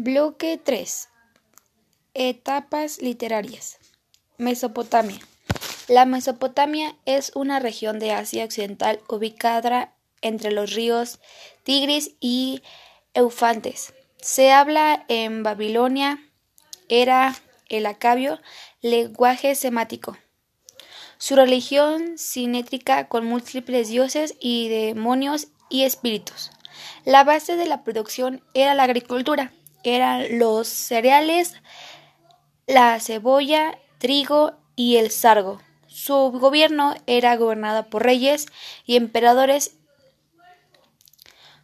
Bloque 3. Etapas literarias. Mesopotamia. La Mesopotamia es una región de Asia Occidental ubicada entre los ríos Tigris y Eufantes. Se habla en Babilonia, era el acabio, lenguaje semático. Su religión simétrica con múltiples dioses y demonios y espíritus. La base de la producción era la agricultura eran los cereales, la cebolla, trigo y el sargo. Su gobierno era gobernado por reyes y emperadores.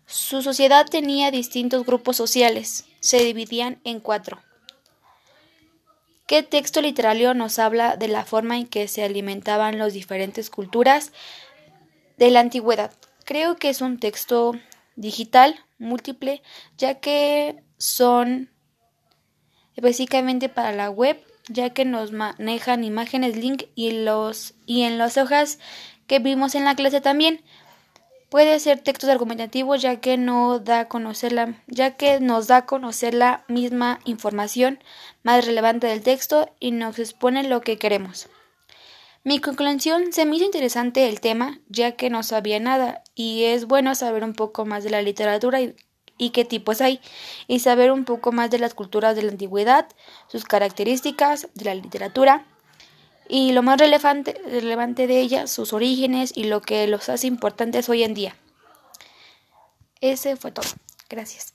Su sociedad tenía distintos grupos sociales. Se dividían en cuatro. ¿Qué texto literario nos habla de la forma en que se alimentaban las diferentes culturas de la antigüedad? Creo que es un texto digital múltiple, ya que son básicamente para la web, ya que nos manejan imágenes, link y los y en las hojas que vimos en la clase también. Puede ser textos argumentativos ya que no da conocer la, ya que nos da a conocer la misma información más relevante del texto y nos expone lo que queremos. Mi conclusión se me hizo interesante el tema, ya que no sabía nada, y es bueno saber un poco más de la literatura y qué tipos hay, y saber un poco más de las culturas de la antigüedad, sus características, de la literatura, y lo más relevante, relevante de ellas, sus orígenes y lo que los hace importantes hoy en día. Ese fue todo. Gracias.